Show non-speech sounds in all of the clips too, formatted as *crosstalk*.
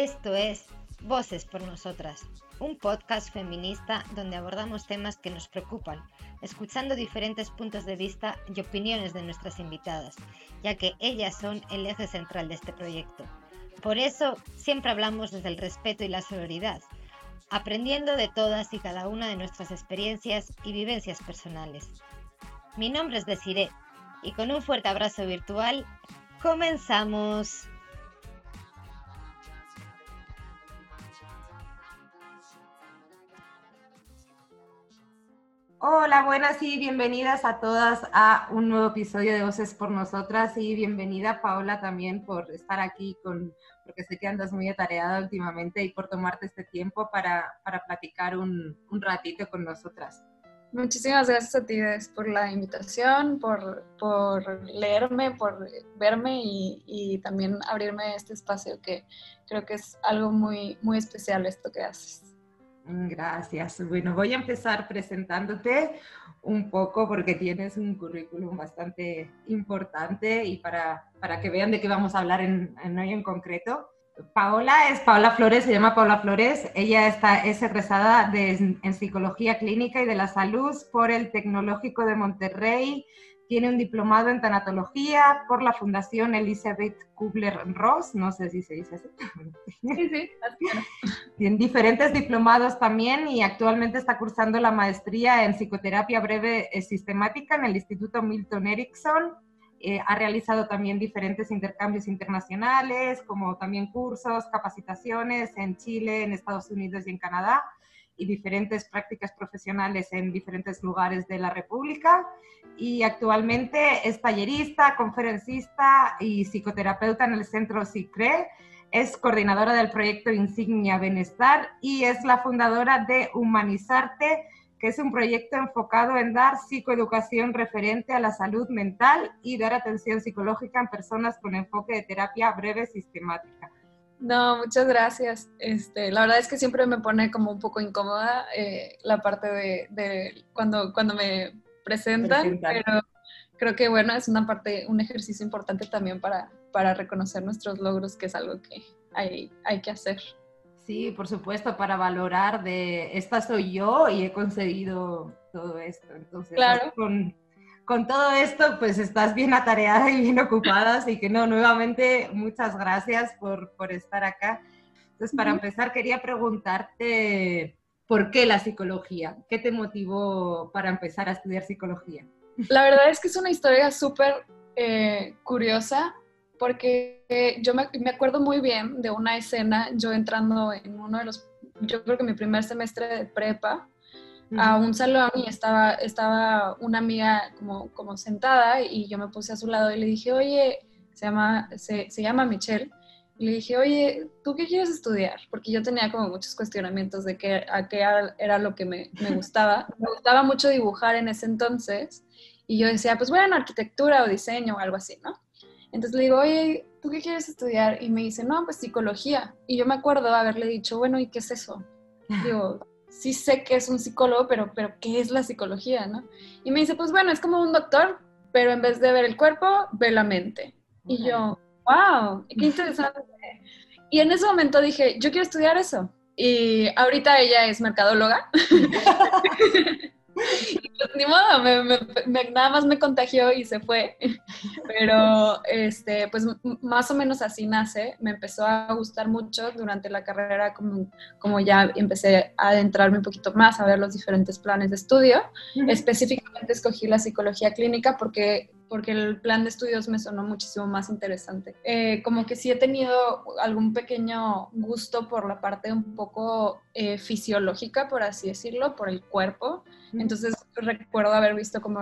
Esto es Voces por Nosotras, un podcast feminista donde abordamos temas que nos preocupan, escuchando diferentes puntos de vista y opiniones de nuestras invitadas, ya que ellas son el eje central de este proyecto. Por eso siempre hablamos desde el respeto y la solidaridad, aprendiendo de todas y cada una de nuestras experiencias y vivencias personales. Mi nombre es Desiree y con un fuerte abrazo virtual, comenzamos. Hola, buenas y bienvenidas a todas a un nuevo episodio de Voces por Nosotras y bienvenida Paola también por estar aquí con, porque sé que andas muy atareada últimamente y por tomarte este tiempo para, para platicar un, un, ratito con nosotras. Muchísimas gracias a ti Des, por la invitación, por, por leerme, por verme y, y también abrirme este espacio que creo que es algo muy, muy especial esto que haces. Gracias. Bueno, voy a empezar presentándote un poco porque tienes un currículum bastante importante y para, para que vean de qué vamos a hablar en, en hoy en concreto. Paola es Paola Flores, se llama Paola Flores. Ella está, es egresada de, en Psicología Clínica y de la Salud por el Tecnológico de Monterrey tiene un diplomado en tanatología por la Fundación Elizabeth Kubler-Ross, no sé si se dice así. Sí, sí, Tiene diferentes diplomados también y actualmente está cursando la maestría en psicoterapia breve eh, sistemática en el Instituto Milton Erickson. Eh, ha realizado también diferentes intercambios internacionales, como también cursos, capacitaciones en Chile, en Estados Unidos y en Canadá y diferentes prácticas profesionales en diferentes lugares de la República. Y actualmente es tallerista, conferencista y psicoterapeuta en el Centro SICRE. Es coordinadora del proyecto Insignia Bienestar y es la fundadora de Humanizarte, que es un proyecto enfocado en dar psicoeducación referente a la salud mental y dar atención psicológica en personas con enfoque de terapia breve sistemática. No, muchas gracias. Este, la verdad es que siempre me pone como un poco incómoda eh, la parte de, cuando, cuando me presentan, pero creo que bueno, es una parte, un ejercicio importante también para, para reconocer nuestros logros, que es algo que hay, hay que hacer. Sí, por supuesto, para valorar de esta soy yo y he conseguido todo esto. Entonces, claro. con, con todo esto, pues estás bien atareada y bien ocupada, así que no, nuevamente muchas gracias por, por estar acá. Entonces, para empezar, quería preguntarte, ¿por qué la psicología? ¿Qué te motivó para empezar a estudiar psicología? La verdad es que es una historia súper eh, curiosa, porque yo me, me acuerdo muy bien de una escena, yo entrando en uno de los, yo creo que mi primer semestre de prepa, a un salón y estaba, estaba una amiga como, como sentada y yo me puse a su lado y le dije, oye, se llama, se, se llama Michelle, y le dije, oye, ¿tú qué quieres estudiar? Porque yo tenía como muchos cuestionamientos de qué, a qué era, lo que me, me, gustaba. *laughs* Me gustaba mucho dibujar en ese entonces y yo decía, pues bueno, arquitectura o diseño o algo así, ¿no? Entonces le digo, oye, ¿tú qué quieres estudiar? Y me dice, no, pues psicología. Y yo me acuerdo haberle dicho, bueno, ¿y qué es eso? Digo, sí sé que es un psicólogo, pero, pero ¿qué es la psicología, no? Y me dice, pues bueno, es como un doctor, pero en vez de ver el cuerpo, ve la mente. Y yo, wow, qué interesante. y en ese momento dije, yo quiero estudiar eso. Y ahorita ella es mercadóloga. *laughs* *laughs* Ni modo, nada más me contagió y se fue. Pero, este, pues más o menos así nace. Me empezó a gustar mucho durante la carrera, como, como ya empecé a adentrarme un poquito más, a ver los diferentes planes de estudio. Específicamente escogí la psicología clínica porque porque el plan de estudios me sonó muchísimo más interesante. Eh, como que sí he tenido algún pequeño gusto por la parte un poco eh, fisiológica, por así decirlo, por el cuerpo. Entonces recuerdo haber visto como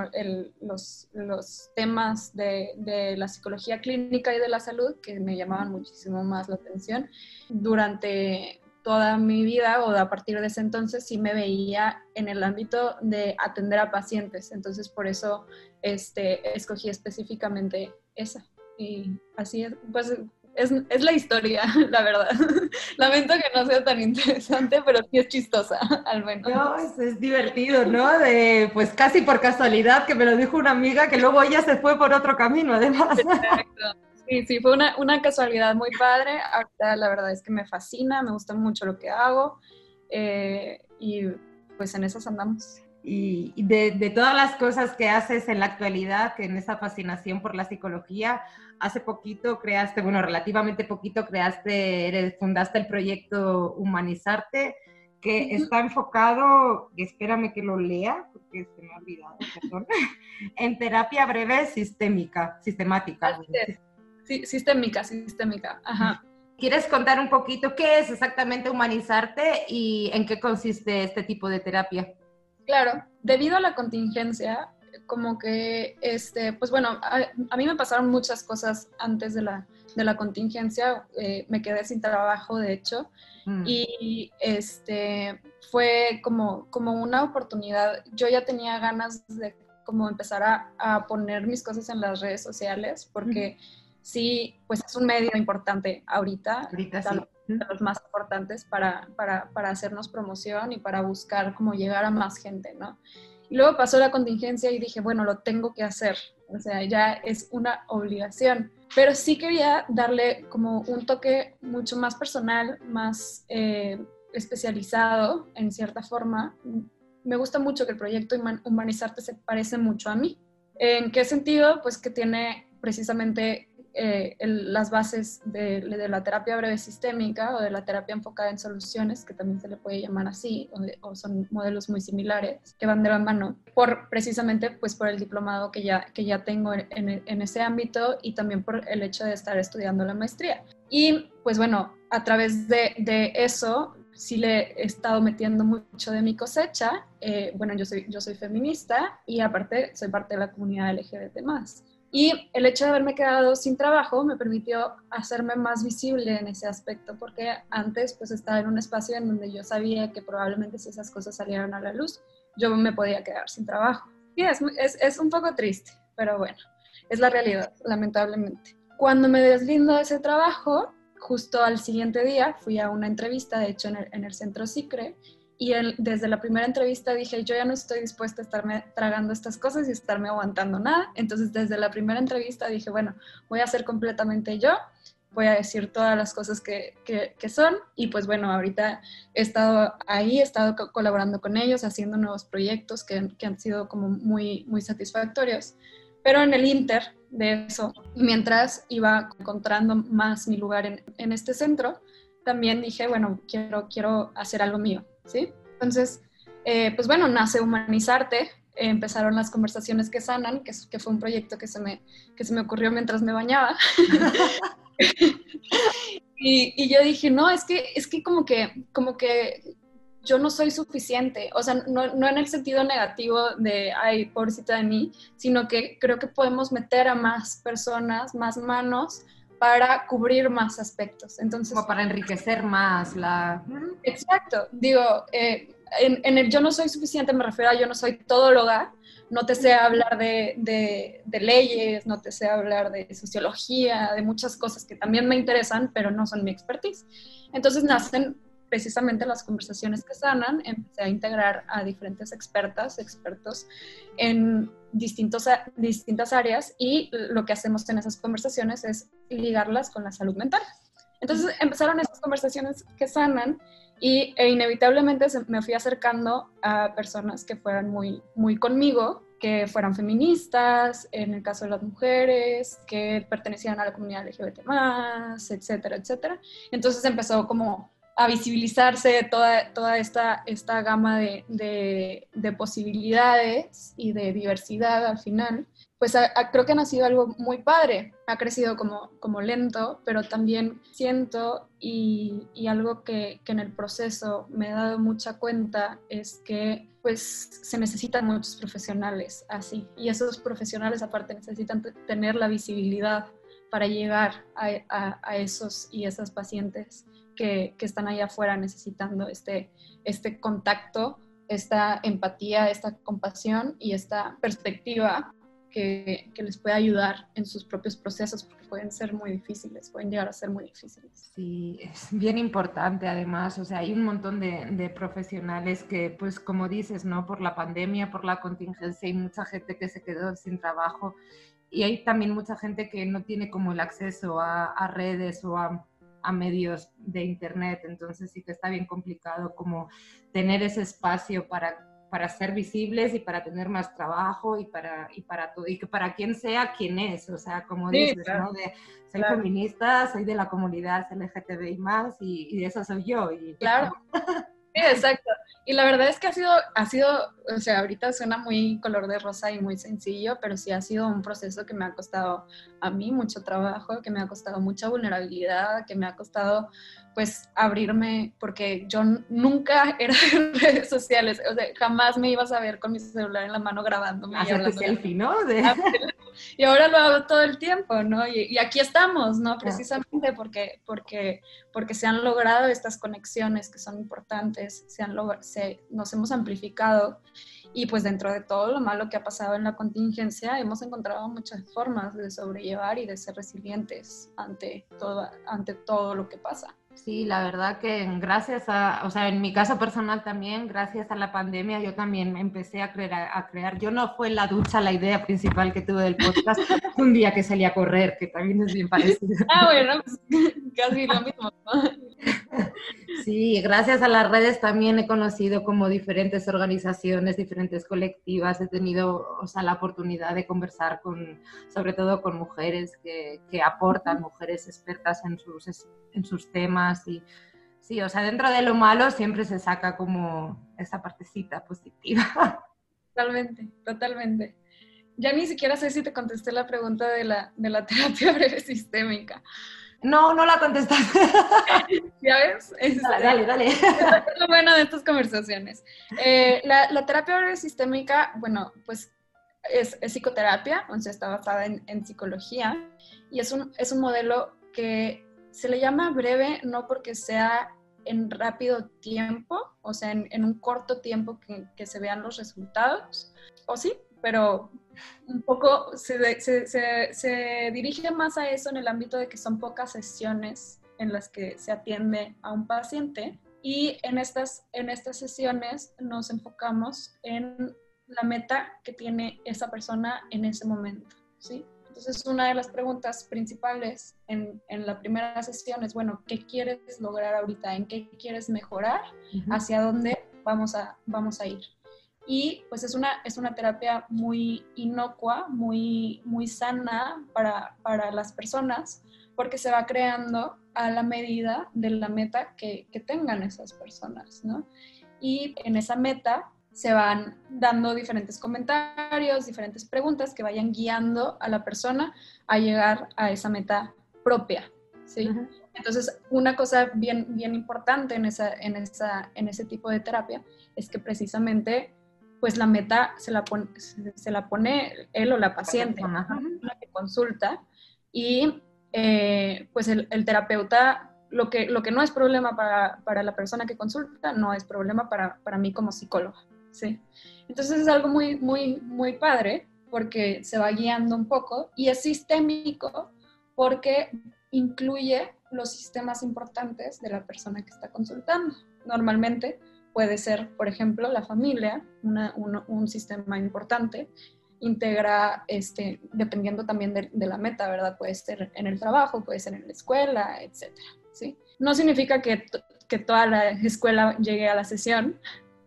los, los, temas de, de, la psicología clínica y de la salud que me llamaban muchísimo más la atención. Durante toda mi vida o a partir de ese entonces sí me veía en el ámbito de atender a pacientes. Entonces por eso este, escogí específicamente esa. Y así es, pues es, es, la historia, *laughs* la verdad. *laughs* Lamento que no sea tan interesante, pero sí es chistosa, *laughs* al menos. No, es, es, divertido, ¿no? De, pues casi por casualidad que me lo dijo una amiga que luego ella se fue por otro camino, además. Exacto. Sí, sí, fue una, una, casualidad muy padre. Ahorita la verdad es que me fascina, me gusta mucho lo que hago eh, y pues en esas andamos. Y de, de, todas las cosas que haces en la actualidad, que en esa fascinación por la psicología, hace poquito creaste, bueno, relativamente poquito creaste, fundaste el proyecto Humanizarte, que está enfocado, espérame que lo lea, porque se me ha olvidado, perdón, *laughs* en terapia breve sistémica, sistemática. Sí, sistémica, sistémica, ajá. ¿Quieres contar un poquito qué es exactamente humanizarte y en qué consiste este tipo de terapia? Claro, debido a la contingencia, como que, este, pues bueno, a, mí me pasaron muchas cosas antes de la, de la contingencia, eh, me quedé sin trabajo, de hecho, mm. y este, fue como, como una oportunidad, yo ya tenía ganas de como empezar a, a poner mis cosas en las redes sociales, porque sí, pues es un medio importante ahorita, ahorita sí. de los más importantes para, para, para hacernos promoción y para buscar como llegar a más gente, ¿no? Y luego pasó la contingencia y dije, bueno, lo tengo que hacer. O sea, ya es una obligación. Pero sí quería darle como un toque mucho más personal, más eh, especializado en cierta forma. Me gusta mucho que el proyecto Humanizarte se parece mucho a mí. ¿En qué sentido? Pues que tiene precisamente eh, las bases de, la terapia breve sistémica o de la terapia enfocada en soluciones, que también se le puede llamar así, o, son modelos muy similares que van de la mano, por precisamente pues por el diplomado que ya, que ya tengo en, ese ámbito y también por el hecho de estar estudiando la maestría. Y pues bueno, a través de, eso sí le he estado metiendo mucho de mi cosecha. Eh, bueno, yo soy, yo soy feminista y aparte soy parte de la comunidad LGBT más. Y el hecho de haberme quedado sin trabajo me permitió hacerme más visible en ese aspecto, porque antes pues estaba en un espacio en donde yo sabía que probablemente si esas cosas salieran a la luz, yo me podía quedar sin trabajo. Y es, es, un poco triste, pero bueno, es la realidad, lamentablemente. Cuando me deslindo de ese trabajo, justo al siguiente día fui a una entrevista, de hecho en el, en el centro SICRE, y desde la primera entrevista dije, yo ya no estoy dispuesta a estarme tragando estas cosas y estarme aguantando nada. Entonces desde la primera entrevista dije, bueno, voy a ser completamente yo, voy a decir todas las cosas que, que, son. Y pues bueno, ahorita he estado ahí, he estado colaborando con ellos, haciendo nuevos proyectos que, que han sido como muy, muy satisfactorios. Pero en el Inter de eso, mientras iba encontrando más mi lugar en, en este centro, también dije, bueno, quiero, quiero hacer algo mío Entonces, eh, pues bueno, nace Humanizarte, empezaron las conversaciones que sanan, que, que, fue un proyecto que se me, que se me ocurrió mientras me bañaba. *laughs* y, y, yo dije, no, es que, es que como que, como que yo no soy suficiente, o sea, no, no, en el sentido negativo de, ay, pobrecita de mí, sino que creo que podemos meter a más personas, más manos para cubrir más aspectos. Entonces, Como para enriquecer más la... Exacto. Digo, eh, en, el yo no soy suficiente me refiero a yo no soy todóloga, no te sé hablar de, de, de, leyes, no te sé hablar de sociología, de muchas cosas que también me interesan, pero no son mi expertise. Entonces nacen precisamente las conversaciones que sanan, empecé a integrar a diferentes expertas, expertos en distintos, distintas áreas y lo que hacemos en esas conversaciones es ligarlas con la salud mental. Entonces empezaron esas conversaciones que sanan y e inevitablemente me fui acercando a personas que fueran muy, muy conmigo, que fueran feministas, en el caso de las mujeres, que pertenecían a la comunidad LGBT+, etcétera, etcétera. Entonces empezó como a visibilizarse toda, toda esta, esta gama de, de, posibilidades y de diversidad al final, pues creo que ha sido algo muy padre. Ha crecido como, como lento, pero también siento y, y algo que, que, en el proceso me he dado mucha cuenta es que pues se necesitan muchos profesionales así. Y esos profesionales aparte necesitan tener la visibilidad para llegar a, a esos y esas pacientes que, están allá afuera necesitando este, este contacto, esta empatía, esta compasión y esta perspectiva que, que, les pueda ayudar en sus propios procesos, porque pueden ser muy difíciles, pueden llegar a ser muy difíciles. Sí, es bien importante además, o sea, hay un montón de, de, profesionales que, pues como dices, ¿no? Por la pandemia, por la contingencia, hay mucha gente que se quedó sin trabajo y hay también mucha gente que no tiene como el acceso a, a redes o a, a medios de internet, entonces sí que está bien complicado como tener ese espacio para para ser visibles y para tener más trabajo y para, y para todo, y que para quien sea quien es, o sea, como dices, ¿no? De, soy feminista, soy de la comunidad LGTBI más y, y de eso soy yo. Y, claro. *laughs* Sí, exacto. Y la verdad es que ha sido, ha sido, o sea, ahorita suena muy color de rosa y muy sencillo, pero sí ha sido un proceso que me ha costado a mí mucho trabajo, que me ha costado mucha vulnerabilidad, que me ha costado pues abrirme, porque yo nunca *laughs* era en redes sociales, o sea, jamás me ibas a ver con mi celular en la mano grabándome. Hacerte selfie, ¿no? Y ahora lo hago todo el tiempo, ¿no? Y, aquí estamos, ¿no? Precisamente porque, porque, porque se han logrado estas conexiones que son importantes, se han se, nos hemos amplificado y pues dentro de todo lo malo que ha pasado en la contingencia, hemos encontrado muchas formas de sobrellevar y de ser resilientes ante todo, ante todo lo que pasa. Sí, la verdad que gracias a, o sea, en mi caso personal también, gracias a la pandemia, yo también empecé a crear, a crear. Yo no fue la ducha la idea principal que tuve del podcast, *laughs* un día que salí a correr, que también es bien parecido. Ah, bueno, pues, *laughs* casi lo mismo. *laughs* Sí, gracias a las redes también he conocido como diferentes organizaciones, diferentes colectivas, he tenido, o sea, la oportunidad de conversar con, sobre todo con mujeres que, que aportan, mujeres expertas en sus, en sus temas y sí, o sea, dentro de lo malo siempre se saca como esa partecita positiva. *laughs* Totalmente, totalmente. Ya ni siquiera sé si te contesté la pregunta de la, de la *laughs* terapia breve sistémica. No, no la contestaste. *laughs* ¿Ya ves? dale, dale, Es lo bueno de estas conversaciones. Eh, la, la, terapia breve sistémica, bueno, pues es, es psicoterapia, o sea, está basada en, en, psicología y es un, es un modelo que se le llama breve no porque sea en rápido tiempo, o sea, en, un corto tiempo que, que, se vean los resultados, o sí, pero un poco se, se, se, se, dirige más a eso en el ámbito de que son pocas sesiones en las que se atiende a un paciente y en estas, en estas sesiones nos enfocamos en la meta que tiene esa persona en ese momento, ¿sí? Entonces, una de las preguntas principales en, en, la primera sesión es, bueno, ¿qué quieres lograr ahorita? ¿En qué quieres mejorar? ¿Hacia dónde vamos a, vamos a ir? Y pues es una, es una terapia muy inocua, muy, muy sana para, para las personas, porque se va creando a la medida de la meta que, que tengan esas personas, ¿no? Y en esa meta se van dando diferentes comentarios, diferentes preguntas que vayan guiando a la persona a llegar a esa meta propia, ¿sí? Entonces, una cosa bien, bien importante en, esa, en, esa, en ese tipo de terapia es que precisamente pues la meta se la pone, se la pone él o la paciente, la que consulta, y eh, pues el, terapeuta, lo que, lo que no es problema para, para, la persona que consulta, no es problema para, para mí como psicóloga, ¿sí? Entonces es algo muy, muy, muy padre porque se va guiando un poco y es sistémico porque incluye los sistemas importantes de la persona que está consultando. Normalmente puede ser, por ejemplo, la familia, un, sistema importante, integra, este, dependiendo también de, la meta, ¿verdad? Puede ser en el trabajo, puede ser en la escuela, etc. ¿sí? No significa que, que toda la escuela llegue a la sesión,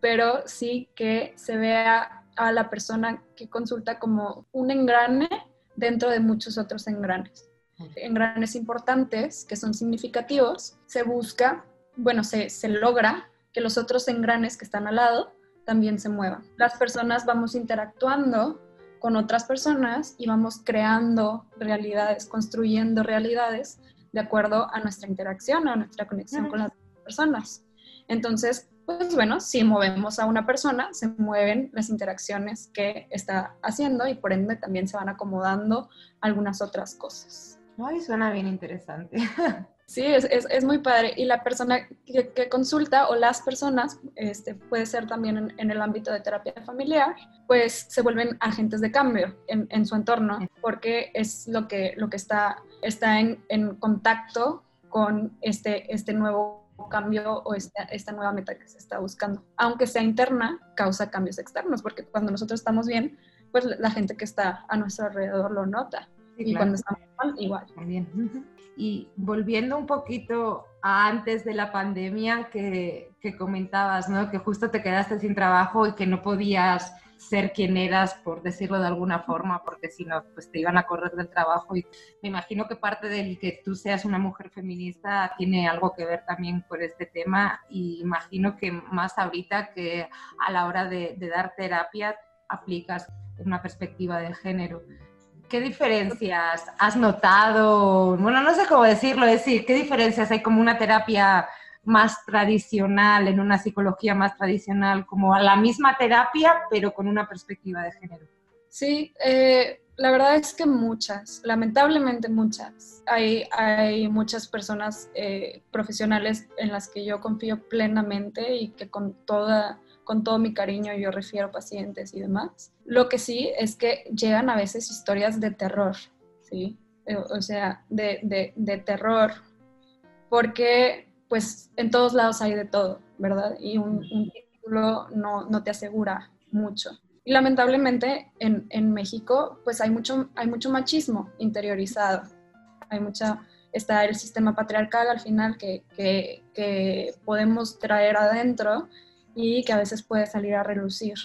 pero sí que se vea a la persona que consulta como un engrane dentro de muchos otros engranes. Engranes importantes que son significativos, se busca, bueno, se, se logra que los otros engranes que están al lado también se muevan. Las personas vamos interactuando con otras personas y vamos creando realidades, construyendo realidades de acuerdo a nuestra interacción, a nuestra conexión con las personas. Entonces, pues bueno, si movemos a una persona, se mueven las interacciones que está haciendo y por ende también se van acomodando algunas otras cosas. Ay, suena bien interesante. *laughs* Sí, es, es, es, muy padre. Y la persona que, que, consulta o las personas, este, puede ser también en, en, el ámbito de terapia familiar, pues se vuelven agentes de cambio en, en su entorno, porque es lo que, lo que está, está en, en contacto con este, este nuevo cambio o esta, esta nueva meta que se está buscando. Aunque sea interna, causa cambios externos, porque cuando nosotros estamos bien, pues la gente que está a nuestro alrededor lo nota. Sí, y claro. cuando estamos mal, igual. También. Y volviendo un poquito a antes de la pandemia que, que, comentabas, ¿no? Que justo te quedaste sin trabajo y que no podías ser quien eras, por decirlo de alguna forma, porque si no, pues te iban a correr del trabajo. Y me imagino que parte del que tú seas una mujer feminista tiene algo que ver también con este tema. Y imagino que más ahorita que a la hora de, de dar terapia aplicas una perspectiva de género. ¿Qué diferencias has notado? Bueno, no sé cómo decirlo, es decir, ¿qué diferencias hay como una terapia más tradicional, en una psicología más tradicional, como a la misma terapia, pero con una perspectiva de género? Sí, eh, la verdad es que muchas, lamentablemente muchas. Hay, hay muchas personas eh, profesionales en las que yo confío plenamente y que con toda con todo mi cariño yo refiero pacientes y demás. Lo que sí es que llegan a veces historias de terror, ¿sí? Eh, o sea, de, de, de terror, porque pues en todos lados hay de todo, ¿verdad? Y un, un título no, no, te asegura mucho. Y lamentablemente en, en, México pues hay mucho, hay mucho machismo interiorizado, hay mucha, está el sistema patriarcal al final que, que, podemos traer adentro y que a veces puede salir a relucir.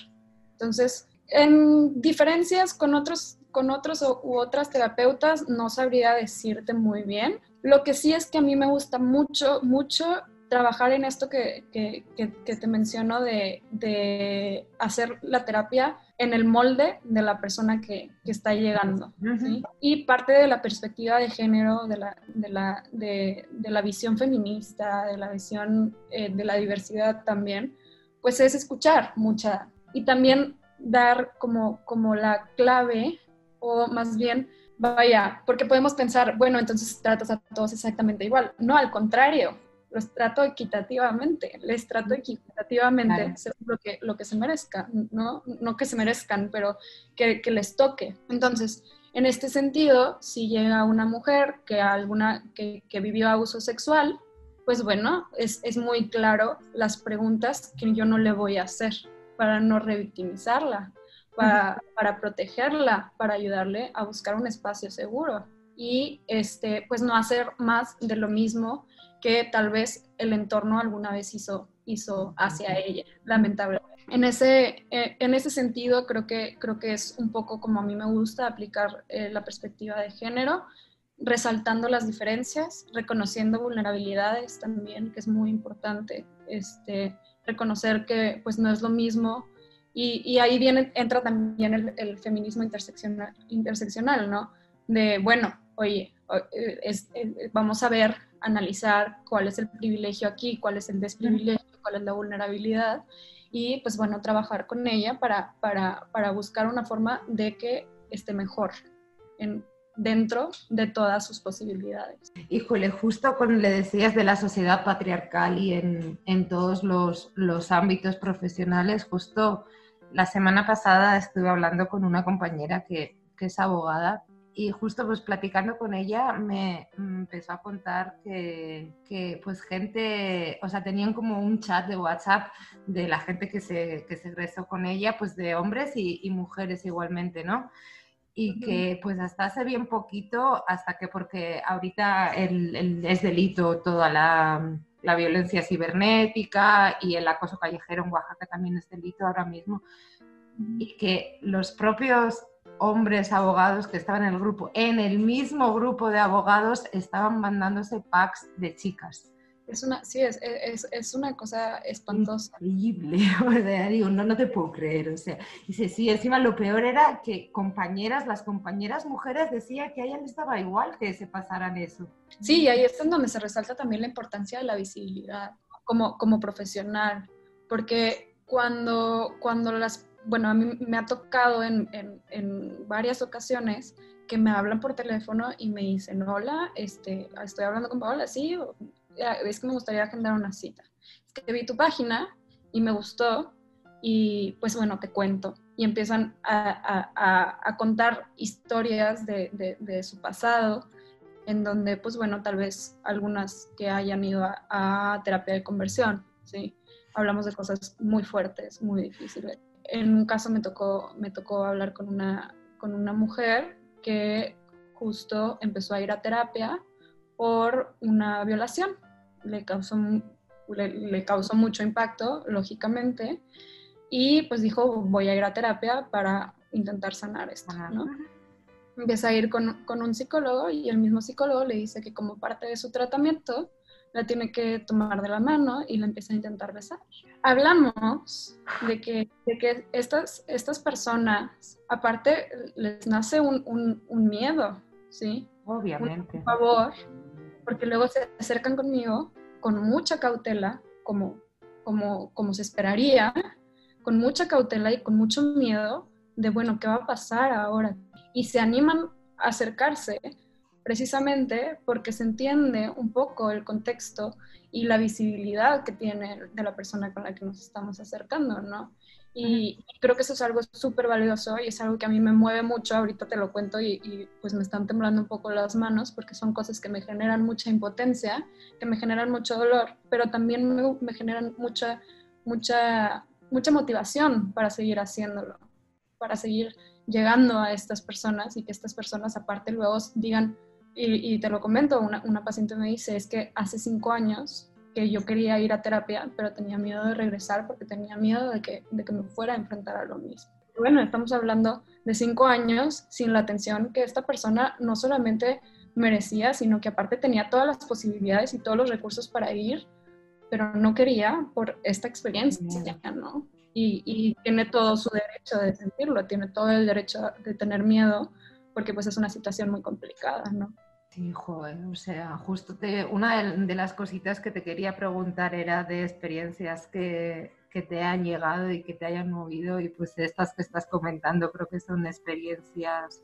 Entonces, en diferencias con otros, con otros u otras terapeutas, no sabría decirte muy bien. Lo que sí es que a mí me gusta mucho, mucho trabajar en esto que, que, que, te menciono de, de, hacer la terapia en el molde de la persona que, está llegando. ¿sí? Y parte de la perspectiva de género, de la, de la, de, la visión feminista, de la visión eh, de la diversidad también, pues es escuchar mucha y también dar como, como la clave o más bien, vaya, porque podemos pensar, bueno, entonces tratas a todos exactamente igual. No, al contrario, los trato equitativamente, les trato equitativamente claro. lo, que, lo que se merezca, ¿no? No que se merezcan, pero que, que les toque. Entonces, en este sentido, si llega una mujer que, alguna, que, que vivió abuso sexual, pues bueno, es, es, muy claro las preguntas que yo no le voy a hacer para no revictimizarla, para, para, protegerla, para ayudarle a buscar un espacio seguro. Y este, pues no hacer más de lo mismo que tal vez el entorno alguna vez hizo, hizo hacia ella, lamentablemente. En ese, eh, en ese sentido, creo que, creo que es un poco como a mí me gusta aplicar eh, la perspectiva de género, resaltando las diferencias, reconociendo vulnerabilidades también, que es muy importante, este, reconocer que pues no es lo mismo y, y ahí viene, entra también el, el, feminismo interseccional, interseccional, ¿no? De, bueno, oye, es, es, vamos a ver, analizar cuál es el privilegio aquí, cuál es el desprivilegio, cuál es la vulnerabilidad y pues bueno, trabajar con ella para, para, para buscar una forma de que esté mejor en, dentro de todas sus posibilidades. Híjole, justo cuando le decías de la sociedad patriarcal y en, en todos los, los, ámbitos profesionales, justo la semana pasada estuve hablando con una compañera que, que es abogada y justo pues platicando con ella me empezó a contar que, que, pues gente, o sea, tenían como un chat de WhatsApp de la gente que se, que se egresó con ella, pues de hombres y, y mujeres igualmente, ¿no? y que pues hasta hace bien poquito, hasta que porque ahorita el, el, es delito toda la, la, violencia cibernética y el acoso callejero en Oaxaca también es delito ahora mismo, y que los propios hombres abogados que estaban en el grupo, en el mismo grupo de abogados, estaban mandándose packs de chicas. Es una, sí, es, es, es una cosa espantosa. Increíble, *laughs* o sea, digo, no, no te puedo creer, o sea, dice, sí, encima lo peor era que compañeras, las compañeras mujeres decían que a ella le estaba igual que se pasaran eso. Sí, y ahí es donde se resalta también la importancia de la visibilidad como, como profesional, porque cuando, cuando las, bueno, a mí me ha tocado en, en, en varias ocasiones que me hablan por teléfono y me dicen, hola, este, estoy hablando con Paola, sí, es que me gustaría agendar una cita. Es que vi tu página y me gustó y pues bueno, te cuento. Y empiezan a, contar historias de, su pasado, en donde pues bueno, tal vez algunas que hayan ido a, terapia de conversión, ¿sí? Hablamos de cosas muy fuertes, muy difíciles. En un caso me tocó, me tocó hablar con una, con una mujer que justo empezó a ir a terapia por una violación. Le causó, le, causó mucho impacto, lógicamente, y pues dijo, voy a ir a terapia para intentar sanar esto, ¿no? Empieza a ir con, con, un psicólogo y el mismo psicólogo le dice que como parte de su tratamiento la tiene que tomar de la mano y la empieza a intentar besar. Hablamos de que, de que estas, estas personas, aparte, les nace un, un, miedo, ¿sí? Obviamente. por favor, porque luego se acercan conmigo con mucha cautela, como, como, como se esperaría, con mucha cautela y con mucho miedo de, bueno, ¿qué va a pasar ahora? Y se animan a acercarse precisamente porque se entiende un poco el contexto y la visibilidad que tiene de la persona con la que nos estamos acercando, ¿no? Y creo que eso es algo súper valioso y es algo que a mí me mueve mucho, ahorita te lo cuento y, pues me están temblando un poco las manos porque son cosas que me generan mucha impotencia, que me generan mucho dolor, pero también me, me generan mucha, mucha, mucha motivación para seguir haciéndolo, para seguir llegando a estas personas y que estas personas aparte luego digan, y, te lo comento, una, una, paciente me dice, es que hace cinco años que yo quería ir a terapia, pero tenía miedo de regresar porque tenía miedo de que, de que me fuera a enfrentar a lo mismo. Bueno, estamos hablando de cinco años sin la atención que esta persona no solamente merecía, sino que aparte tenía todas las posibilidades y todos los recursos para ir, pero no quería por esta experiencia, ¿no? Y, y, tiene todo su derecho de sentirlo, tiene todo el derecho de tener miedo, porque pues es una situación muy complicada, ¿no? Sí, joder, o sea, justo te, una de, las cositas que te quería preguntar era de experiencias que, que, te han llegado y que te hayan movido y pues estas que estás comentando creo que son experiencias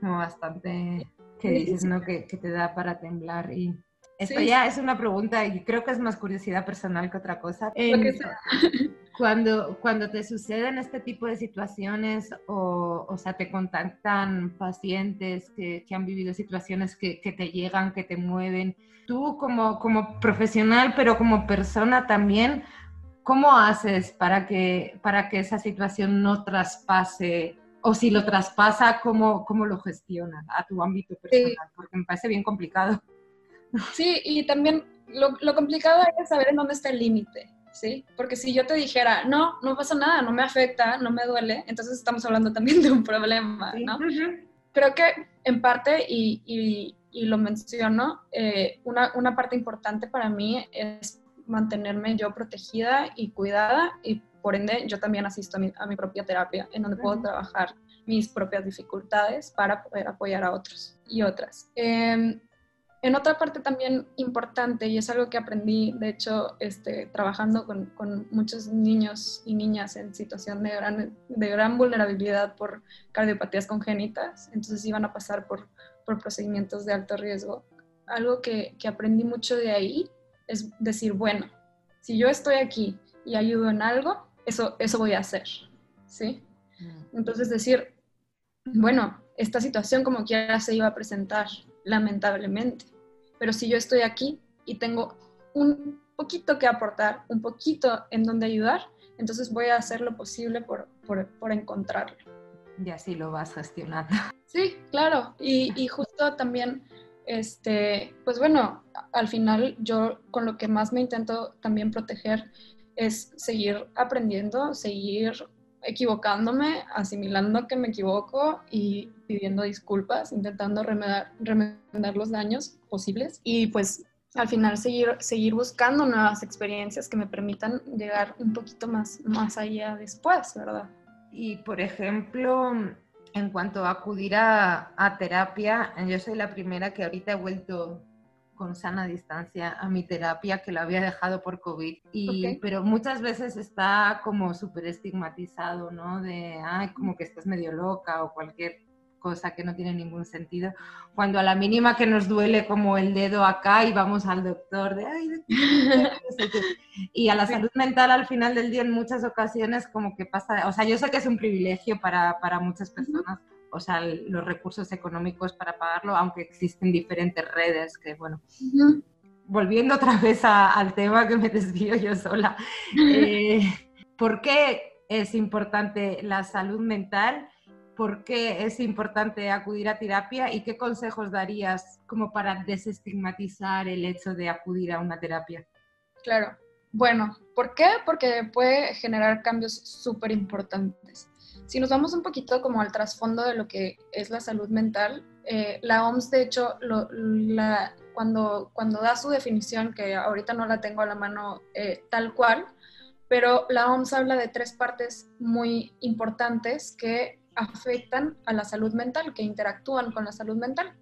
como bastante que dices, ¿no? Que, que te da para temblar y esto ya es una pregunta y creo que es más curiosidad personal que otra cosa. *laughs* cuando, cuando te suceden este tipo de situaciones o, o sea, te contactan pacientes que, que han vivido situaciones que, que, te llegan, que te mueven, tú como, como profesional, pero como persona también, ¿cómo haces para que, para que esa situación no traspase? O si lo traspasa, ¿cómo, cómo lo gestionas a tu ámbito personal? Porque me parece bien complicado. Sí, y también lo, lo complicado es saber en dónde está el límite, ¿sí? Porque si yo te dijera, no, no pasa nada, no me afecta, no me duele, entonces estamos hablando también de un problema, ¿no? Creo que en parte, y, y, y lo menciono, eh, una, una, parte importante para mí es mantenerme yo protegida y cuidada y por ende yo también asisto a mi, a mi propia terapia en donde puedo trabajar mis propias dificultades para poder apoyar a otros y otras. Eh, en otra parte también importante, y es algo que aprendí, de hecho, este, trabajando con, con, muchos niños y niñas en situación de gran, de gran vulnerabilidad por cardiopatías congénitas, entonces iban a pasar por, por procedimientos de alto riesgo. Algo que, que aprendí mucho de ahí es decir, bueno, si yo estoy aquí y ayudo en algo, eso, eso voy a hacer, ¿sí? Mm. Entonces decir, bueno, esta situación como quiera se iba a presentar, lamentablemente. Pero si yo estoy aquí y tengo un poquito que aportar, un poquito en donde ayudar, entonces voy a hacer lo posible por, por, encontrarlo. Y así lo vas gestionando. Sí, claro. Y, y, justo también, este, pues bueno, al final yo con lo que más me intento también proteger es seguir aprendiendo, seguir equivocándome, asimilando que me equivoco y pidiendo disculpas, intentando remediar, remediar los daños posibles y pues al final seguir, seguir buscando nuevas experiencias que me permitan llegar un poquito más, más allá después, ¿verdad? Y por ejemplo, en cuanto a acudir a, a terapia, yo soy la primera que ahorita he vuelto con sana distancia a mi terapia que la había dejado por COVID. Y, Pero muchas veces está como súper estigmatizado, ¿no? De, ay, como que estás medio loca o cualquier cosa que no tiene ningún sentido. Cuando a la mínima que nos duele como el dedo acá y vamos al doctor de, ay, y a la salud mental al final del día en muchas ocasiones como que pasa, o sea, yo sé que es un privilegio para, para muchas personas, o sea, los recursos económicos para pagarlo, aunque existen diferentes redes que, bueno, volviendo otra vez al tema que me desvío yo sola, *laughs* eh, ¿por qué es importante la salud mental? ¿Por qué es importante acudir a terapia? ¿Y qué consejos darías como para desestigmatizar el hecho de acudir a una terapia? Claro. Bueno, ¿por qué? Porque puede generar cambios súper importantes. Si nos vamos un poquito como al trasfondo de lo que es la salud mental, eh, la OMS de hecho cuando, cuando da su definición, que ahorita no la tengo a la mano eh, tal cual, pero la OMS habla de tres partes muy importantes que afectan a la salud mental, que interactúan con la salud mental.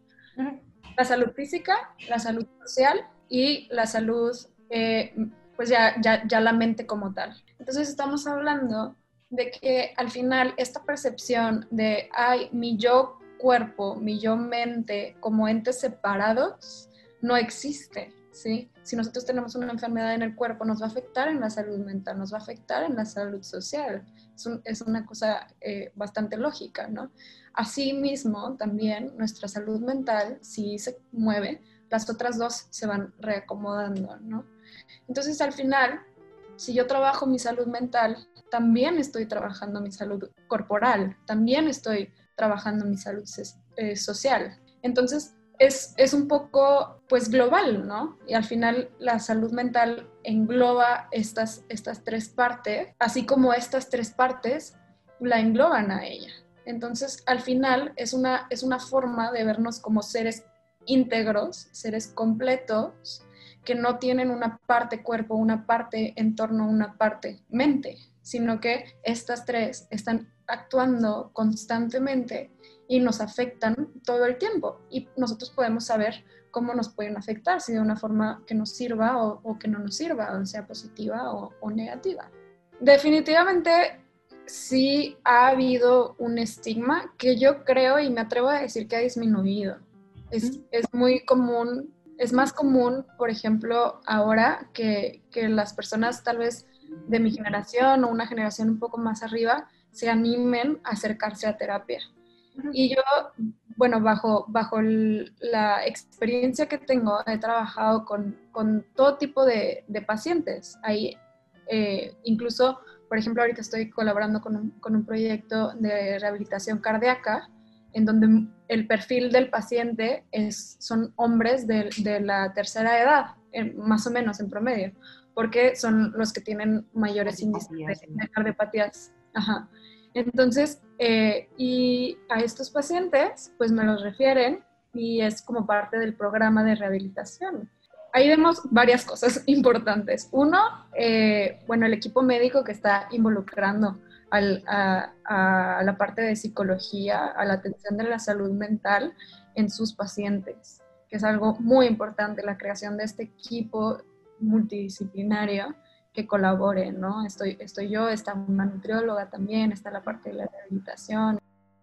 La salud física, la salud social y la salud, eh, pues ya, ya, ya la mente como tal. Entonces estamos hablando de que al final esta percepción de, ay, mi yo cuerpo, mi yo mente como entes separados, no existe, ¿sí? Si nosotros tenemos una enfermedad en el cuerpo, nos va a afectar en la salud mental, nos va a afectar en la salud social. Es, una cosa eh, bastante lógica, ¿no? Asimismo, también nuestra salud mental, si se mueve, las otras dos se van reacomodando, ¿no? Entonces, al final, si yo trabajo mi salud mental, también estoy trabajando mi salud corporal, también estoy trabajando mi salud eh, social. Entonces, es, es, un poco, pues, global, ¿no? Y al final la salud mental engloba estas, estas tres partes, así como estas tres partes la engloban a ella. Entonces, al final es una, es una forma de vernos como seres íntegros, seres completos, que no tienen una parte cuerpo, una parte entorno, una parte mente, sino que estas tres están actuando constantemente y nos afectan todo el tiempo. Y nosotros podemos saber cómo nos pueden afectar, si de una forma que nos sirva o, que no nos sirva, o sea positiva o, negativa. Definitivamente sí ha habido un estigma que yo creo y me atrevo a decir que ha disminuido. Es, es muy común es más común, por ejemplo, ahora que, las personas tal vez de mi generación o una generación un poco más arriba se animen a acercarse a terapia. Y yo, bueno, bajo, bajo la experiencia que tengo, he trabajado con, todo tipo de, pacientes. Ahí, eh, incluso, por ejemplo, ahorita estoy colaborando con un, con un proyecto de rehabilitación cardíaca en donde el perfil del paciente es, son hombres de, la tercera edad, más o menos en promedio, porque son los que tienen mayores índices de, cardiopatías. Ajá. Entonces, eh, y a estos pacientes, pues me los refieren y es como parte del programa de rehabilitación. Ahí vemos varias cosas *laughs* importantes. Uno, eh, bueno, el equipo médico que está involucrando a, la parte de psicología, a la atención de la salud mental en sus pacientes, que es algo muy importante, la creación de este equipo multidisciplinario que colabore, ¿no? Estoy, estoy yo, está una nutrióloga también, está la parte de la rehabilitación.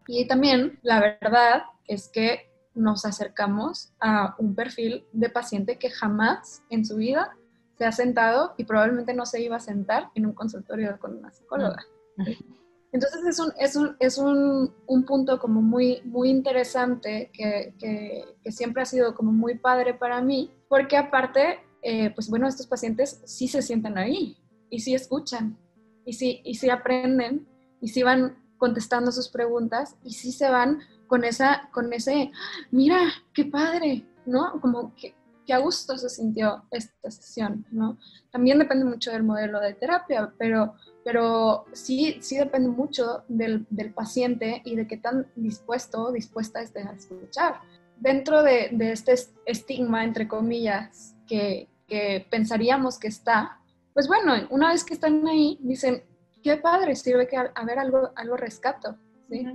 Y también, la verdad es que nos acercamos a un perfil de paciente que jamás en su vida se ha sentado y probablemente no se iba a sentar en un consultorio con una psicóloga. Entonces es un, es un, es un, un punto como muy, muy interesante que, que, siempre ha sido como muy padre para mí, porque aparte, eh, pues bueno, estos pacientes sí se sienten ahí y sí escuchan y sí, y sí aprenden y sí van contestando sus preguntas y sí se van con, esa, con ese, mira, qué padre, ¿no? Como que, que a gusto se sintió esta sesión, ¿no? También depende mucho del modelo de terapia, pero pero sí, sí depende mucho del, del paciente y de qué tan dispuesto o dispuesta esté a escuchar. Dentro de, de este estigma, entre comillas, que, que, pensaríamos que está, pues bueno, una vez que están ahí, dicen, qué padre, sirve que a, ver algo, algo rescato. ¿sí?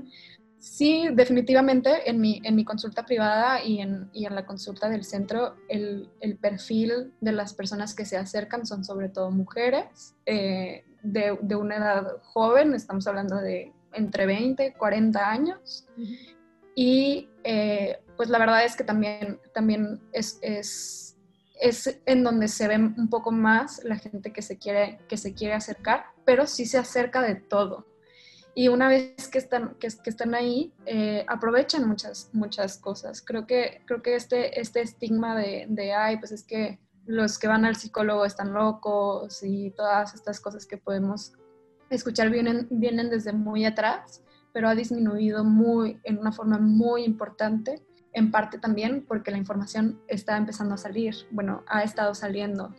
Sí, definitivamente en mi, en mi consulta privada y en, y en la consulta del centro, el, el, perfil de las personas que se acercan son sobre todo mujeres, eh, de, de, una edad joven, estamos hablando de entre 20 y 40 años. y eh, pues la verdad es que también, también es, es, es, en donde se ve un poco más la gente que se quiere, que se quiere acercar, pero sí se acerca de todo. Y una vez que están, que, están ahí, eh, aprovechan muchas, muchas cosas. Creo que, creo que este, este estigma de, de, ay, pues es que los que van al psicólogo están locos y todas estas cosas que podemos escuchar vienen, vienen desde muy atrás, pero ha disminuido muy, en una forma muy importante, en parte también porque la información está empezando a salir, bueno, ha estado saliendo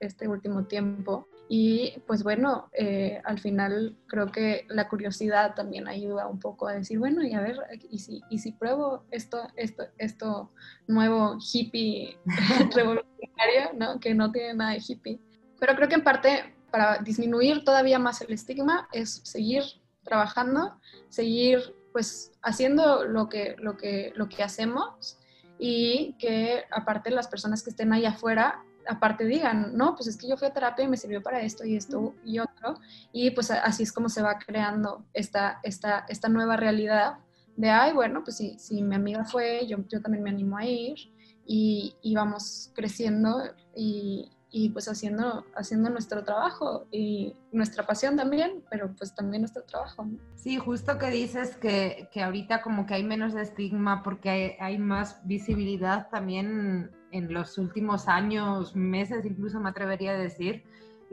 este, último tiempo y pues bueno, eh, al final creo que la curiosidad también ayuda un poco a decir, bueno, y a ver, ¿y si, y si pruebo esto, esto, esto nuevo hippie *laughs* revolucionario, ¿no? que no tiene nada de hippie? Pero creo que en parte para disminuir todavía más el estigma es seguir trabajando, seguir pues haciendo lo que, lo que, lo que hacemos y que aparte las personas que estén ahí afuera aparte digan, no, pues es que yo fui a terapia y me sirvió para esto y esto y otro, y pues así es como se va creando esta, esta, esta nueva realidad de, ay, bueno, pues si, si mi amiga fue, yo, yo también me animo a ir, y, y vamos creciendo y, y, pues haciendo, haciendo nuestro trabajo y nuestra pasión también, pero pues también nuestro trabajo. Sí, justo que dices que, que ahorita como que hay menos estigma porque hay, hay más visibilidad también en los últimos años, meses, incluso me atrevería a decir,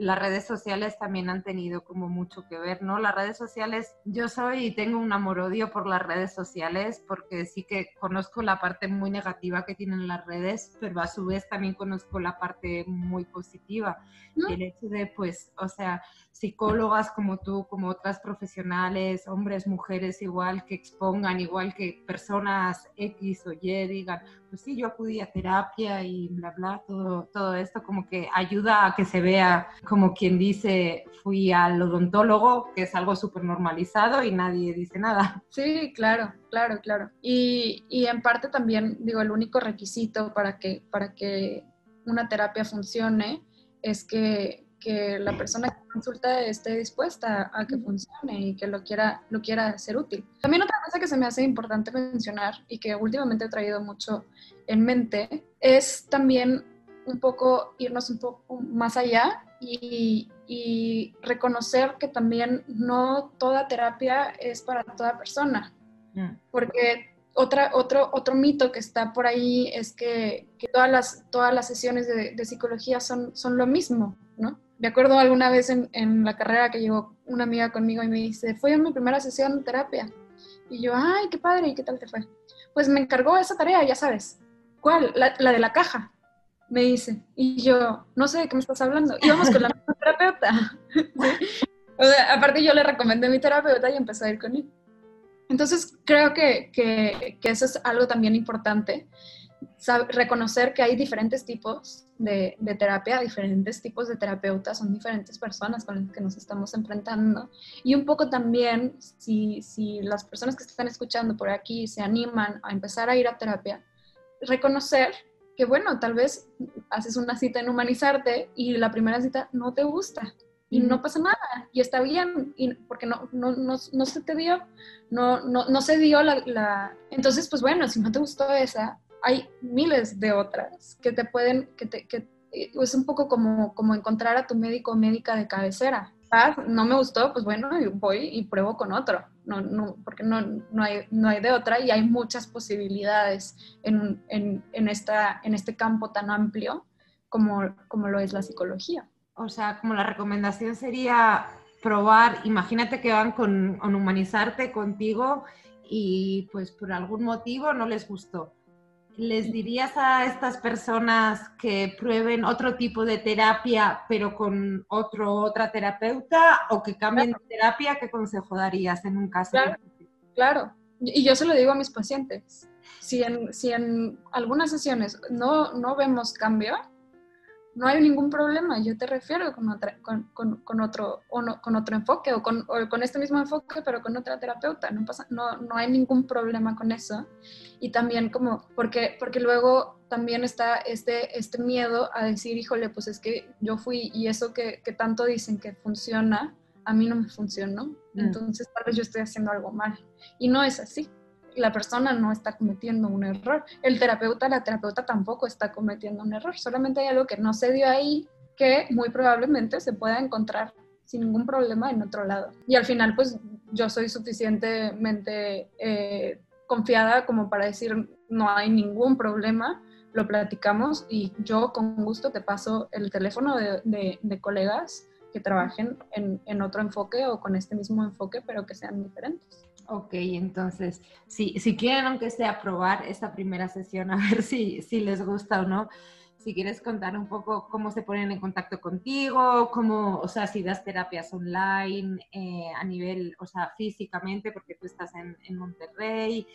las redes sociales también han tenido como mucho que ver, ¿no? Las redes sociales, yo soy y tengo un amor-odio por las redes sociales porque sí que conozco la parte muy negativa que tienen las redes, pero a su vez también conozco la parte muy positiva. El hecho de, pues, o sea, psicólogas como tú, como otras profesionales, hombres, mujeres igual, que expongan, igual que personas X o Y digan, pues sí, yo acudí a terapia y bla, bla, todo, todo esto como que ayuda a que se vea como quien dice, fui al odontólogo, que es algo súper normalizado y nadie dice nada. Sí, claro, claro, claro. Y, y en parte también, digo, el único requisito para que, para que una terapia funcione es que que la persona que consulta esté dispuesta a que funcione y que lo quiera, lo quiera hacer útil. También otra cosa que se me hace importante mencionar y que últimamente he traído mucho en mente es también un poco irnos un poco más allá y, y reconocer que también no toda terapia es para toda persona. Mm. Porque otra, otro, otro mito que está por ahí es que, que todas, las, todas las sesiones de, de, psicología son, son lo mismo, ¿no? Me acuerdo alguna vez en, en, la carrera que llegó una amiga conmigo y me dice, fue en mi primera sesión de terapia. Y yo, ay, qué padre, ¿y qué tal te fue? Pues me encargó esa tarea, ya sabes. ¿Cuál? La, la de la caja, me dice. Y yo, no sé de qué me estás hablando. Íbamos con la *laughs* misma terapeuta. *laughs* o sea, aparte yo le recomendé a mi terapeuta y empecé a ir con él. Entonces, creo que, que, que eso es algo también importante reconocer que hay diferentes tipos de, de, terapia, diferentes tipos de terapeutas, son diferentes personas con las que nos estamos enfrentando. Y un poco también, si, si las personas que están escuchando por aquí se animan a empezar a ir a terapia, reconocer que, bueno, tal vez haces una cita en humanizarte y la primera cita no te gusta. Y no pasa nada, y está bien, y porque no, no, no, no se te dio, no, no, no se dio la, la... Entonces, pues bueno, si no te gustó esa, hay miles de otras que te pueden, que, te, que es un poco como, como encontrar a tu médico o médica de cabecera. Ah, no me gustó, pues bueno, voy y pruebo con otro, no, no, porque no, no, hay, no hay de otra y hay muchas posibilidades en, en, en, esta, en este campo tan amplio como, como lo es la psicología. O sea, como la recomendación sería probar, imagínate que van con, con humanizarte contigo y pues por algún motivo no les gustó ¿Les dirías a estas personas que prueben otro tipo de terapia, pero con otro, otra terapeuta, o que cambien de terapia? ¿Qué consejo darías en un caso? Claro, claro. y yo se lo digo a mis pacientes. Si en, si en algunas sesiones no, no vemos cambio, no hay ningún problema, yo te refiero con, otra, con, con, otro, o con otro enfoque o con, o con, este mismo enfoque, pero con otra terapeuta, no, pasa, no, no hay ningún problema con eso. Y también como, porque, porque luego también está este, este miedo a decir, híjole, pues es que yo fui y eso que, que tanto dicen que funciona, a mí no me funcionó, mm. entonces tal vez yo estoy haciendo algo mal. Y no es así. La persona no está cometiendo un error. El terapeuta, la terapeuta tampoco está cometiendo un error. Solamente hay algo que no se dio ahí que muy probablemente se pueda encontrar sin ningún problema en otro lado. Y al final, pues yo soy suficientemente eh, confiada como para decir no hay ningún problema, lo platicamos y yo con gusto te paso el teléfono de, colegas que trabajen en, en, otro enfoque o con este mismo enfoque, pero que sean diferentes. Ok, entonces, si, si quieren, aunque sea probar esta primera sesión, *laughs* a ver si, si les gusta o no, si quieres contar un poco cómo se ponen en contacto contigo, cómo, o sea, si das terapias online eh, a nivel, o sea, físicamente, porque tú estás en, en Monterrey,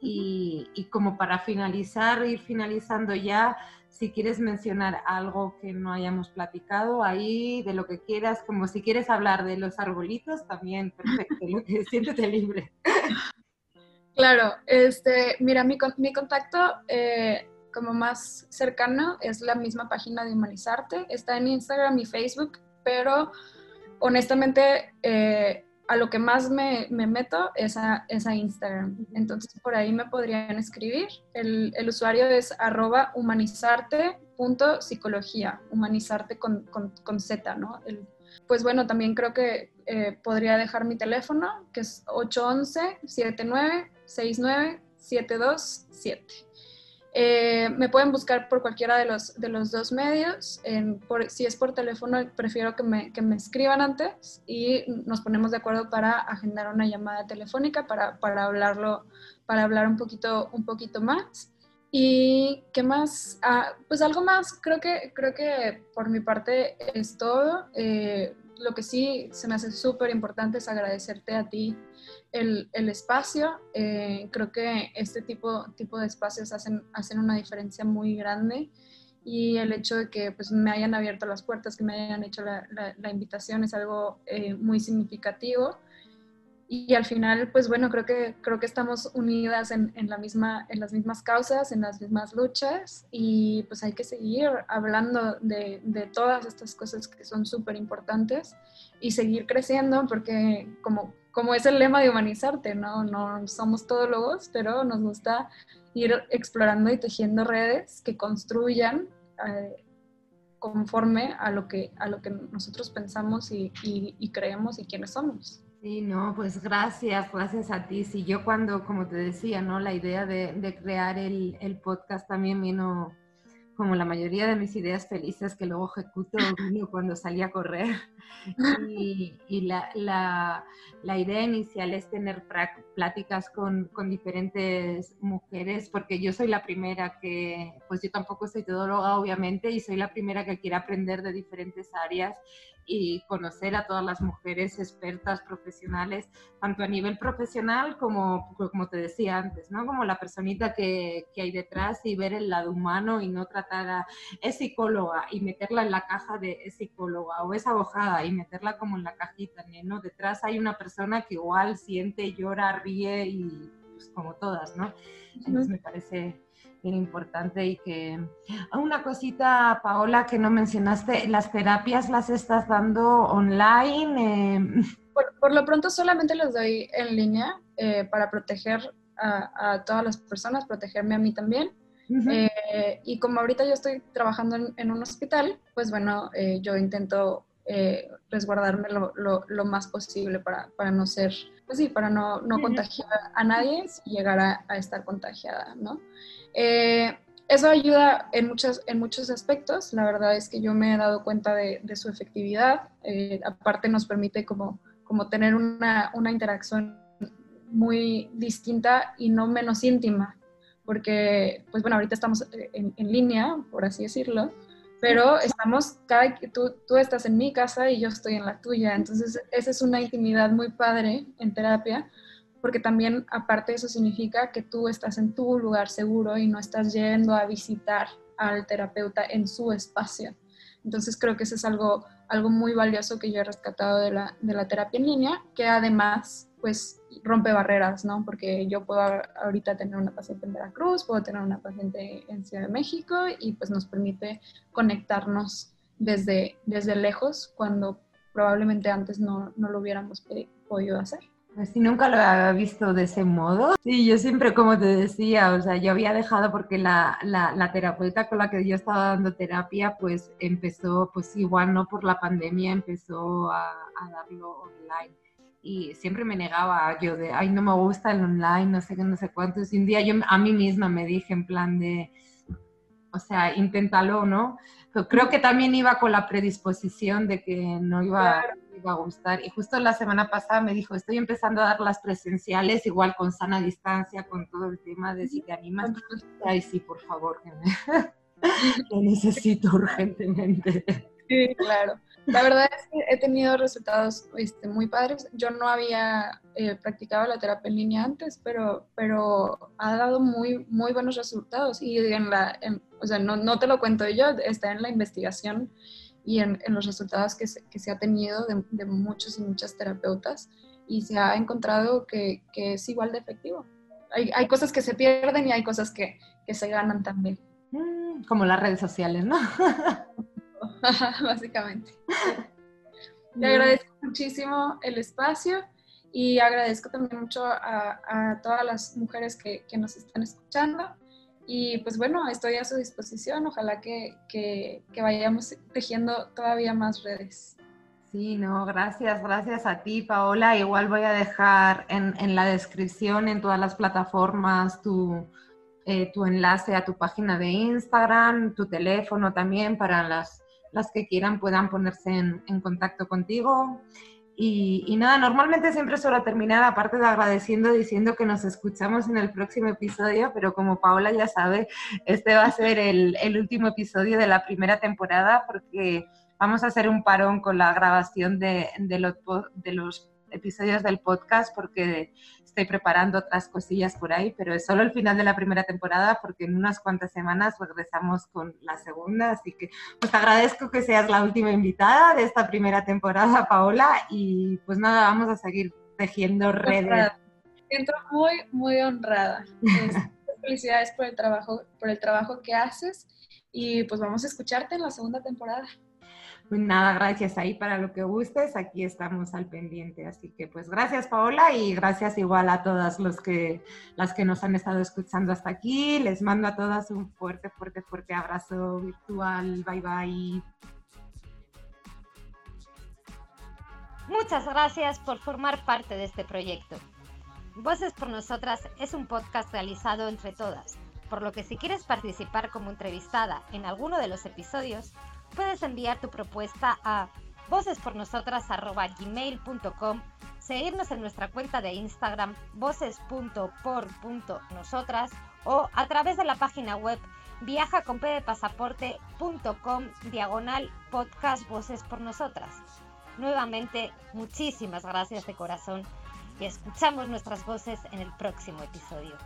y, y, como para finalizar, ir finalizando ya, si quieres mencionar algo que no hayamos platicado ahí, de lo que quieras, como si quieres hablar de los arbolitos, también perfecto, *laughs* siéntete libre. Claro, este, mira, mi, mi contacto eh, como más cercano es la misma página de Humanizarte. Está en Instagram y Facebook, pero honestamente eh, a lo que más me, meto es a, Instagram. Entonces por ahí me podrían escribir. El, usuario es arroba humanizarte.psicología, humanizarte con, con, Z, ¿no? pues bueno, también creo que eh, podría dejar mi teléfono, que es 811 79 69 727. Eh, me pueden buscar por cualquiera de los, de los dos medios. si es por teléfono, prefiero que me, que me, escriban antes y nos ponemos de acuerdo para agendar una llamada telefónica para, para hablarlo, para hablar un poquito, un poquito más. ¿Y qué más? Ah, pues algo más, creo que, creo que por mi parte es todo. Eh, lo que sí se me hace súper importante es agradecerte a ti el, el espacio. Eh, creo que este tipo, tipo de espacios hacen, hacen una diferencia muy grande y el hecho de que pues, me hayan abierto las puertas, que me hayan hecho la, la, invitación es algo eh, muy significativo. Y, al final, pues bueno, creo que, creo que estamos unidas en, en, la misma, en las mismas causas, en las mismas luchas y pues hay que seguir hablando de, de todas estas cosas que son súper importantes y seguir creciendo porque como como es el lema de humanizarte, ¿no? No somos todólogos, pero nos gusta ir explorando y tejiendo redes que construyan eh, conforme a lo, que, a lo que nosotros pensamos y, creemos y quiénes somos. Sí, no, pues gracias, gracias a ti. Sí, yo cuando, como te decía, ¿no? La idea de, de crear el, el podcast también vino como la mayoría de mis ideas felices que luego ejecuto *laughs* cuando salí a correr. Y, y la, la, la, idea inicial es tener pláticas con, con, diferentes mujeres, porque yo soy la primera que, pues yo tampoco soy todóloga, obviamente, y soy la primera que quiere aprender de diferentes áreas y conocer a todas las mujeres expertas, profesionales, tanto a nivel profesional como, como te decía antes, ¿no? Como la personita que, que hay detrás y ver el lado humano y no tratar a, es psicóloga y meterla en la caja de es psicóloga o es abogada y meterla como en la cajita, ¿no? Detrás hay una persona que igual siente, llora, ríe y pues como todas, ¿no? Entonces me parece bien importante y que ah, una cosita, Paola, que no mencionaste, las terapias las estás dando online. Eh, por, lo pronto solamente las doy en línea eh, para proteger a, todas las personas, protegerme a mí también. Eh, y como ahorita yo estoy trabajando en, un hospital, pues bueno, yo intento resguardarme lo, lo, más posible para, para, no ser, pues sí, para no, no contagiar a nadie y llegar a, a estar contagiada, ¿no? Eh, eso ayuda en, muchos, en muchos aspectos. La verdad es que yo me he dado cuenta de, su efectividad. Eh, aparte nos permite como, como tener una, una, interacción muy distinta y no menos íntima. Porque, pues bueno, ahorita estamos en, en línea, por así decirlo, pero estamos, cada, tú, tú estás en mi casa y yo estoy en la tuya. Entonces, esa es una intimidad muy padre en terapia porque también aparte eso significa que tú estás en tu lugar seguro y no estás yendo a visitar al terapeuta en su espacio. Entonces creo que eso es algo, algo muy valioso que yo he rescatado de la, de la terapia en línea, que además pues rompe barreras, ¿no? Porque yo puedo ahorita tener una paciente en Veracruz, puedo tener una paciente en Ciudad de México y pues nos permite conectarnos desde, desde lejos cuando probablemente antes no, no lo hubiéramos podido hacer. Pues sí, nunca lo había visto de ese modo. Sí, yo siempre, como te decía, o sea, yo había dejado porque la, la, terapeuta con la que yo estaba dando terapia, pues empezó, pues igual no por la pandemia, empezó a, a darlo online. Y siempre me negaba yo de, ay, no me gusta el online, no sé qué, no sé cuánto. Y un día yo a mí misma me dije en plan de, o sea, inténtalo, ¿no? Pero creo que también iba con la predisposición de que no iba, iba, a gustar. Y justo la semana pasada me dijo, estoy empezando a dar las presenciales, igual con sana distancia, con todo el tema de si te animas. Ay, sí, por favor, que me... *laughs* lo necesito urgentemente. Sí, claro. La verdad es que he tenido resultados este, muy padres. Yo no había eh, practicado la terapia en línea antes, pero, pero ha dado muy, muy buenos resultados. Y en la, o sea, no, no, te lo cuento yo, está en la investigación y en, en los resultados que se, que se ha tenido de, de, muchos y muchas terapeutas y se ha encontrado que, que es igual de efectivo. Hay, hay, cosas que se pierden y hay cosas que, que se ganan también. Mm, como las redes sociales, ¿no? *laughs* básicamente. *laughs* Te agradezco muchísimo el espacio y agradezco también mucho a, todas las mujeres que, nos están escuchando. Y pues bueno, estoy a su disposición. Ojalá que, vayamos tejiendo todavía más redes. Sí, no, gracias, gracias a ti, Paola. Igual voy a dejar en, en la descripción, en todas las plataformas, tu, eh, tu enlace a tu página de Instagram, tu teléfono también para las las que quieran puedan ponerse en, contacto contigo. Y, nada, normalmente siempre suelo terminar, aparte de agradeciendo, diciendo que nos escuchamos en el próximo episodio, pero como Paola ya sabe, este va a ser el, último episodio de la primera temporada porque vamos a hacer un parón con la grabación de, de, los, de los episodios del podcast porque estoy preparando otras cosillas por ahí, pero es solo el final de la primera temporada porque en unas cuantas semanas regresamos con la segunda, así que pues agradezco que seas la última invitada de esta primera temporada, Paola, y pues nada, vamos a seguir tejiendo redes. Siento muy, muy honrada. *laughs* Felicidades por el trabajo, por el trabajo que haces y pues vamos a escucharte en la segunda temporada. Pues nada, gracias ahí para lo que gustes, aquí estamos al pendiente. Así que pues gracias Paola y gracias igual a todas los que, las que nos han estado escuchando hasta aquí. Les mando a todas un fuerte, fuerte, fuerte abrazo virtual. Bye bye. Muchas gracias por formar parte de este proyecto. Voces por Nosotras es un podcast realizado entre todas, por lo que si quieres participar como entrevistada en alguno de los episodios, puedes enviar tu propuesta a vocespornosotras.gmail.com, seguirnos en nuestra cuenta de Instagram voces.por.nosotras o a través de la página web viajaconpdepasaporte.com diagonal podcast Voces por Nosotras. Nuevamente, muchísimas gracias de corazón y escuchamos nuestras voces en el próximo episodio.